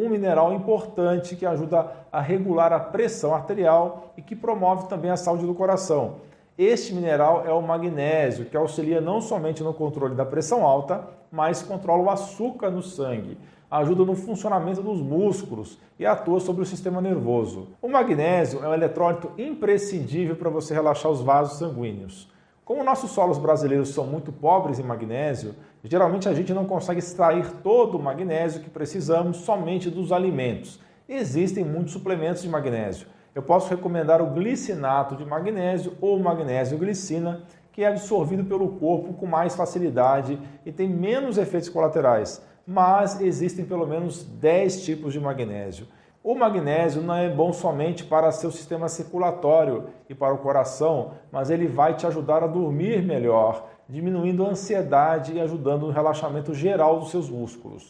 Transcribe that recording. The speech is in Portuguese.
um mineral importante que ajuda a regular a pressão arterial e que promove também a saúde do coração. Este mineral é o magnésio, que auxilia não somente no controle da pressão alta, mas controla o açúcar no sangue, ajuda no funcionamento dos músculos e atua sobre o sistema nervoso. O magnésio é um eletrólito imprescindível para você relaxar os vasos sanguíneos. Como nossos solos brasileiros são muito pobres em magnésio, geralmente a gente não consegue extrair todo o magnésio que precisamos somente dos alimentos. Existem muitos suplementos de magnésio. Eu posso recomendar o glicinato de magnésio ou magnésio glicina, que é absorvido pelo corpo com mais facilidade e tem menos efeitos colaterais. Mas existem pelo menos 10 tipos de magnésio. O magnésio não é bom somente para seu sistema circulatório e para o coração, mas ele vai te ajudar a dormir melhor, diminuindo a ansiedade e ajudando no relaxamento geral dos seus músculos.